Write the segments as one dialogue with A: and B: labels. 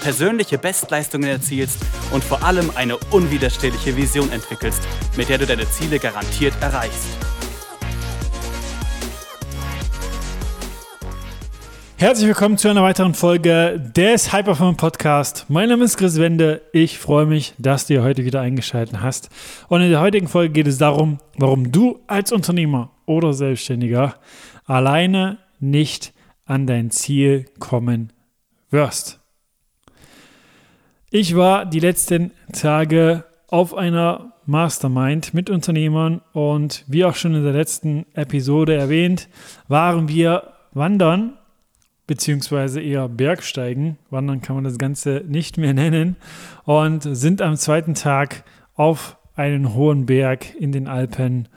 A: persönliche Bestleistungen erzielst und vor allem eine unwiderstehliche Vision entwickelst, mit der du deine Ziele garantiert erreichst.
B: Herzlich willkommen zu einer weiteren Folge des Hyperform Podcast. Mein Name ist Chris Wende. Ich freue mich, dass du heute wieder eingeschaltet hast. Und in der heutigen Folge geht es darum, warum du als Unternehmer oder Selbstständiger alleine nicht an dein Ziel kommen wirst. Ich war die letzten Tage auf einer Mastermind mit Unternehmern und wie auch schon in der letzten Episode erwähnt, waren wir wandern beziehungsweise eher Bergsteigen. Wandern kann man das Ganze nicht mehr nennen und sind am zweiten Tag auf einen hohen Berg in den Alpen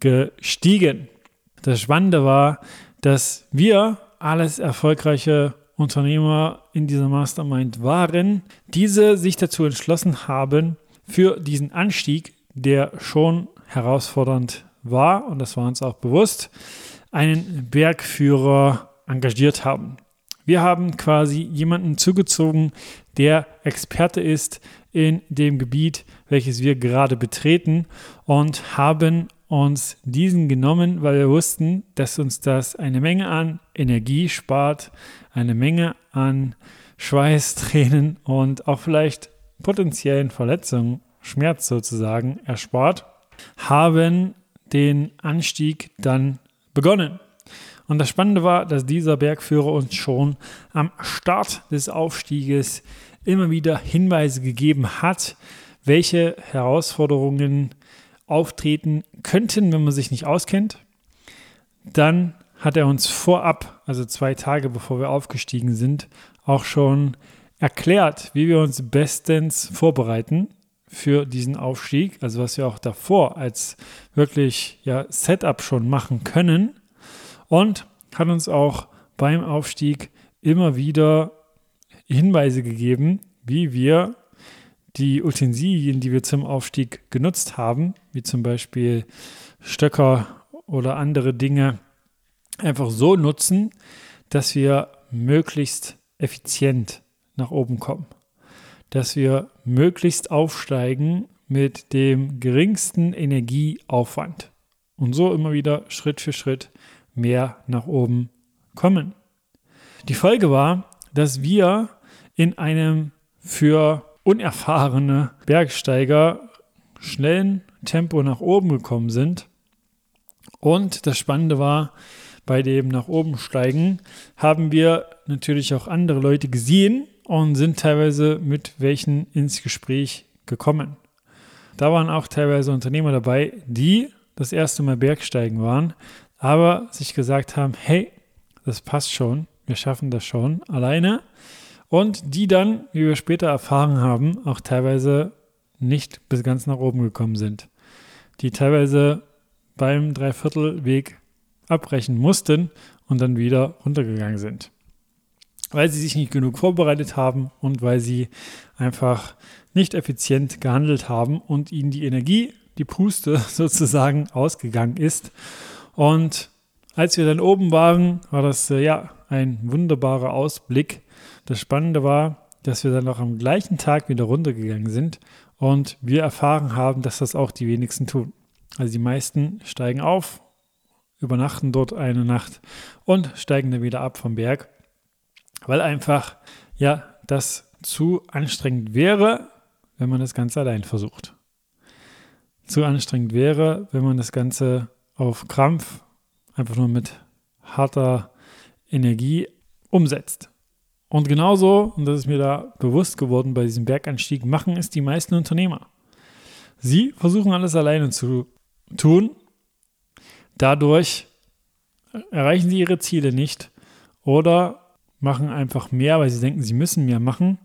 B: gestiegen. Das Spannende war, dass wir alles erfolgreiche Unternehmer in dieser Mastermind waren, diese sich dazu entschlossen haben, für diesen Anstieg, der schon herausfordernd war, und das war uns auch bewusst, einen Bergführer engagiert haben. Wir haben quasi jemanden zugezogen, der Experte ist in dem Gebiet, welches wir gerade betreten und haben uns diesen genommen, weil wir wussten, dass uns das eine Menge an Energie spart, eine Menge an Schweiß, Tränen und auch vielleicht potenziellen Verletzungen, Schmerz sozusagen erspart, haben den Anstieg dann begonnen. Und das Spannende war, dass dieser Bergführer uns schon am Start des Aufstieges immer wieder Hinweise gegeben hat, welche Herausforderungen auftreten könnten, wenn man sich nicht auskennt. Dann hat er uns vorab, also zwei Tage bevor wir aufgestiegen sind, auch schon erklärt, wie wir uns bestens vorbereiten für diesen Aufstieg, also was wir auch davor als wirklich ja, Setup schon machen können und hat uns auch beim Aufstieg immer wieder Hinweise gegeben, wie wir die Utensilien, die wir zum Aufstieg genutzt haben, wie zum Beispiel Stöcker oder andere Dinge, einfach so nutzen, dass wir möglichst effizient nach oben kommen. Dass wir möglichst aufsteigen mit dem geringsten Energieaufwand und so immer wieder Schritt für Schritt mehr nach oben kommen. Die Folge war, dass wir in einem für unerfahrene Bergsteiger schnellen Tempo nach oben gekommen sind. Und das Spannende war, bei dem nach oben steigen haben wir natürlich auch andere Leute gesehen und sind teilweise mit welchen ins Gespräch gekommen. Da waren auch teilweise Unternehmer dabei, die das erste Mal Bergsteigen waren, aber sich gesagt haben, hey, das passt schon, wir schaffen das schon alleine und die dann, wie wir später erfahren haben, auch teilweise nicht bis ganz nach oben gekommen sind. Die teilweise beim Dreiviertelweg abbrechen mussten und dann wieder runtergegangen sind. Weil sie sich nicht genug vorbereitet haben und weil sie einfach nicht effizient gehandelt haben und ihnen die Energie, die Puste sozusagen ausgegangen ist. Und als wir dann oben waren, war das äh, ja ein wunderbarer Ausblick das Spannende war, dass wir dann noch am gleichen Tag wieder runtergegangen sind und wir erfahren haben, dass das auch die wenigsten tun. Also die meisten steigen auf, übernachten dort eine Nacht und steigen dann wieder ab vom Berg, weil einfach ja das zu anstrengend wäre, wenn man das Ganze allein versucht. Zu anstrengend wäre, wenn man das Ganze auf Krampf einfach nur mit harter Energie umsetzt. Und genauso, und das ist mir da bewusst geworden bei diesem Berganstieg, machen es die meisten Unternehmer. Sie versuchen alles alleine zu tun. Dadurch erreichen sie ihre Ziele nicht oder machen einfach mehr, weil sie denken, sie müssen mehr machen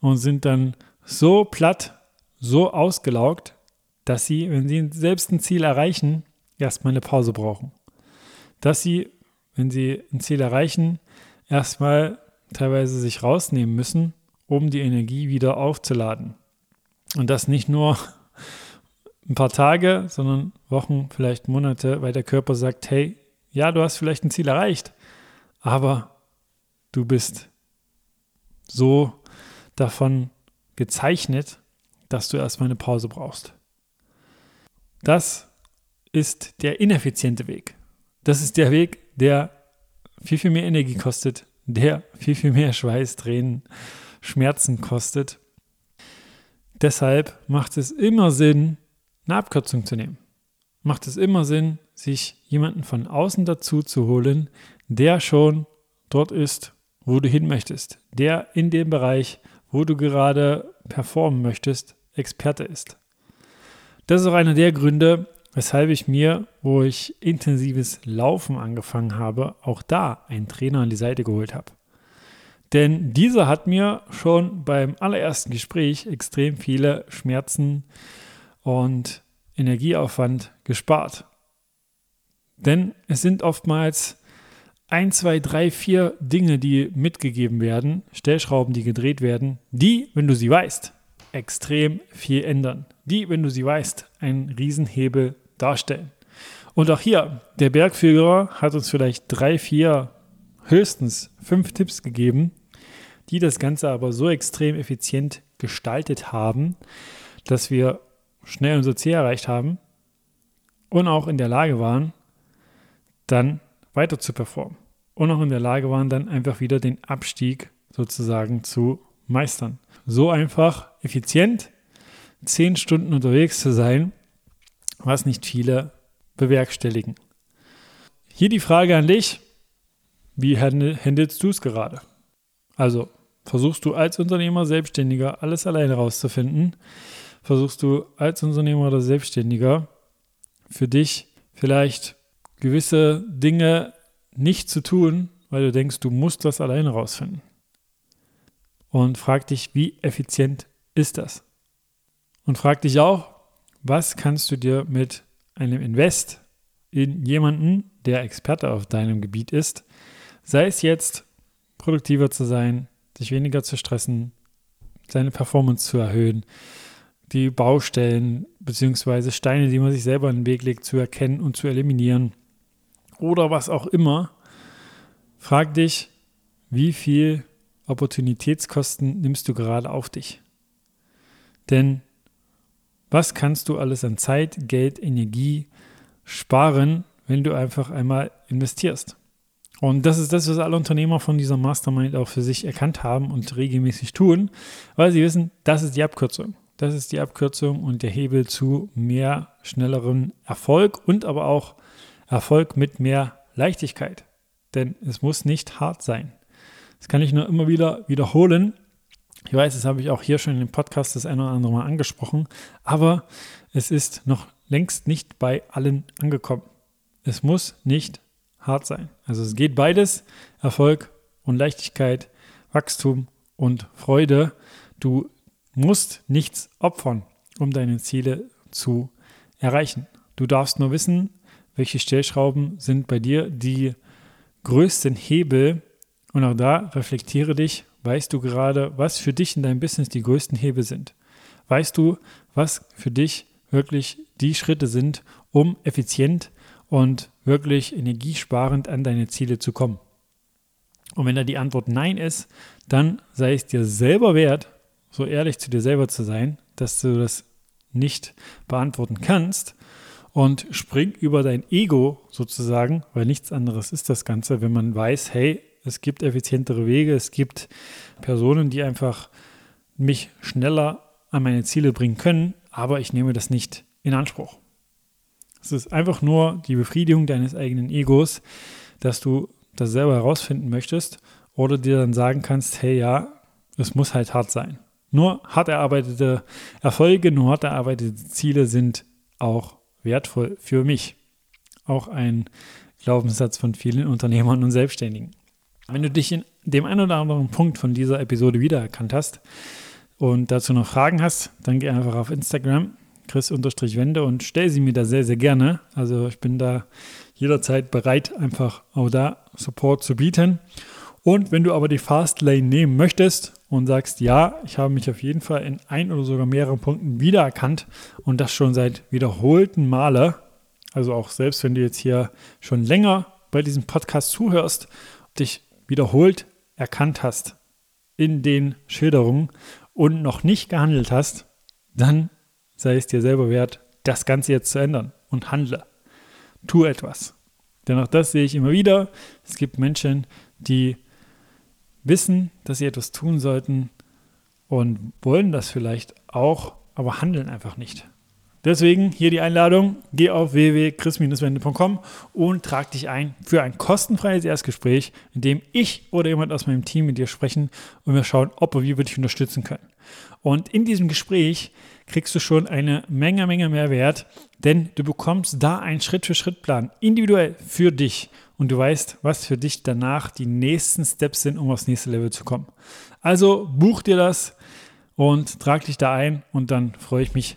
B: und sind dann so platt, so ausgelaugt, dass sie, wenn sie selbst ein Ziel erreichen, erstmal eine Pause brauchen. Dass sie, wenn sie ein Ziel erreichen, erstmal teilweise sich rausnehmen müssen, um die Energie wieder aufzuladen. Und das nicht nur ein paar Tage, sondern Wochen, vielleicht Monate, weil der Körper sagt, hey, ja, du hast vielleicht ein Ziel erreicht, aber du bist so davon gezeichnet, dass du erstmal eine Pause brauchst. Das ist der ineffiziente Weg. Das ist der Weg, der viel, viel mehr Energie kostet, der viel, viel mehr Schweiß, Tränen, Schmerzen kostet. Deshalb macht es immer Sinn, eine Abkürzung zu nehmen. Macht es immer Sinn, sich jemanden von außen dazu zu holen, der schon dort ist, wo du hin möchtest, der in dem Bereich, wo du gerade performen möchtest, Experte ist. Das ist auch einer der Gründe, weshalb ich mir, wo ich intensives Laufen angefangen habe, auch da einen Trainer an die Seite geholt habe. Denn dieser hat mir schon beim allerersten Gespräch extrem viele Schmerzen und Energieaufwand gespart. Denn es sind oftmals ein, zwei, drei, vier Dinge, die mitgegeben werden, Stellschrauben, die gedreht werden, die, wenn du sie weißt, extrem viel ändern. Die, wenn du sie weißt, einen Riesenhebel darstellen. Und auch hier, der Bergführer hat uns vielleicht drei, vier, höchstens fünf Tipps gegeben, die das Ganze aber so extrem effizient gestaltet haben, dass wir schnell unser Ziel erreicht haben und auch in der Lage waren, dann weiter zu performen. Und auch in der Lage waren, dann einfach wieder den Abstieg sozusagen zu meistern. So einfach, effizient, zehn Stunden unterwegs zu sein, was nicht viele bewerkstelligen. Hier die Frage an dich, wie handelst du es gerade? Also versuchst du als Unternehmer, Selbstständiger alles alleine rauszufinden? Versuchst du als Unternehmer oder Selbstständiger für dich vielleicht gewisse Dinge nicht zu tun, weil du denkst, du musst das alleine rausfinden? Und frag dich, wie effizient ist das? Und frag dich auch, was kannst du dir mit einem Invest in jemanden, der Experte auf deinem Gebiet ist, sei es jetzt produktiver zu sein, sich weniger zu stressen, seine Performance zu erhöhen, die Baustellen bzw. Steine, die man sich selber in den Weg legt, zu erkennen und zu eliminieren oder was auch immer. Frag dich, wie viel Opportunitätskosten nimmst du gerade auf dich? Denn was kannst du alles an Zeit, Geld, Energie sparen, wenn du einfach einmal investierst? Und das ist das, was alle Unternehmer von dieser Mastermind auch für sich erkannt haben und regelmäßig tun, weil sie wissen, das ist die Abkürzung. Das ist die Abkürzung und der Hebel zu mehr, schnellerem Erfolg und aber auch Erfolg mit mehr Leichtigkeit. Denn es muss nicht hart sein. Das kann ich nur immer wieder wiederholen. Ich weiß, das habe ich auch hier schon in dem Podcast das eine oder andere Mal angesprochen, aber es ist noch längst nicht bei allen angekommen. Es muss nicht hart sein. Also es geht beides, Erfolg und Leichtigkeit, Wachstum und Freude. Du musst nichts opfern, um deine Ziele zu erreichen. Du darfst nur wissen, welche Stellschrauben sind bei dir die größten Hebel. Und auch da reflektiere dich, weißt du gerade, was für dich in deinem Business die größten Hebel sind. Weißt du, was für dich wirklich die Schritte sind, um effizient und wirklich energiesparend an deine Ziele zu kommen? Und wenn da die Antwort Nein ist, dann sei es dir selber wert, so ehrlich zu dir selber zu sein, dass du das nicht beantworten kannst und spring über dein Ego sozusagen, weil nichts anderes ist das Ganze, wenn man weiß, hey, es gibt effizientere Wege, es gibt Personen, die einfach mich schneller an meine Ziele bringen können, aber ich nehme das nicht in Anspruch. Es ist einfach nur die Befriedigung deines eigenen Egos, dass du das selber herausfinden möchtest oder dir dann sagen kannst, hey ja, es muss halt hart sein. Nur hart erarbeitete Erfolge, nur hart erarbeitete Ziele sind auch wertvoll für mich. Auch ein Glaubenssatz von vielen Unternehmern und Selbstständigen. Wenn du dich in dem einen oder anderen Punkt von dieser Episode wiedererkannt hast und dazu noch Fragen hast, dann geh einfach auf Instagram chris-wende und stell sie mir da sehr, sehr gerne. Also ich bin da jederzeit bereit, einfach auch da Support zu bieten. Und wenn du aber die Fastlane nehmen möchtest und sagst, ja, ich habe mich auf jeden Fall in ein oder sogar mehreren Punkten wiedererkannt und das schon seit wiederholten Male, also auch selbst wenn du jetzt hier schon länger bei diesem Podcast zuhörst, dich wiederholt erkannt hast in den Schilderungen und noch nicht gehandelt hast, dann sei es dir selber wert, das Ganze jetzt zu ändern und handle. Tu etwas. Denn auch das sehe ich immer wieder. Es gibt Menschen, die wissen, dass sie etwas tun sollten und wollen das vielleicht auch, aber handeln einfach nicht. Deswegen hier die Einladung, geh auf www.chris-wende.com und trag dich ein für ein kostenfreies Erstgespräch, in dem ich oder jemand aus meinem Team mit dir sprechen und wir schauen, ob und wie wir dich unterstützen können. Und in diesem Gespräch kriegst du schon eine Menge, Menge Mehrwert, denn du bekommst da einen Schritt-für-Schritt-Plan individuell für dich und du weißt, was für dich danach die nächsten Steps sind, um aufs nächste Level zu kommen. Also buch dir das und trag dich da ein und dann freue ich mich,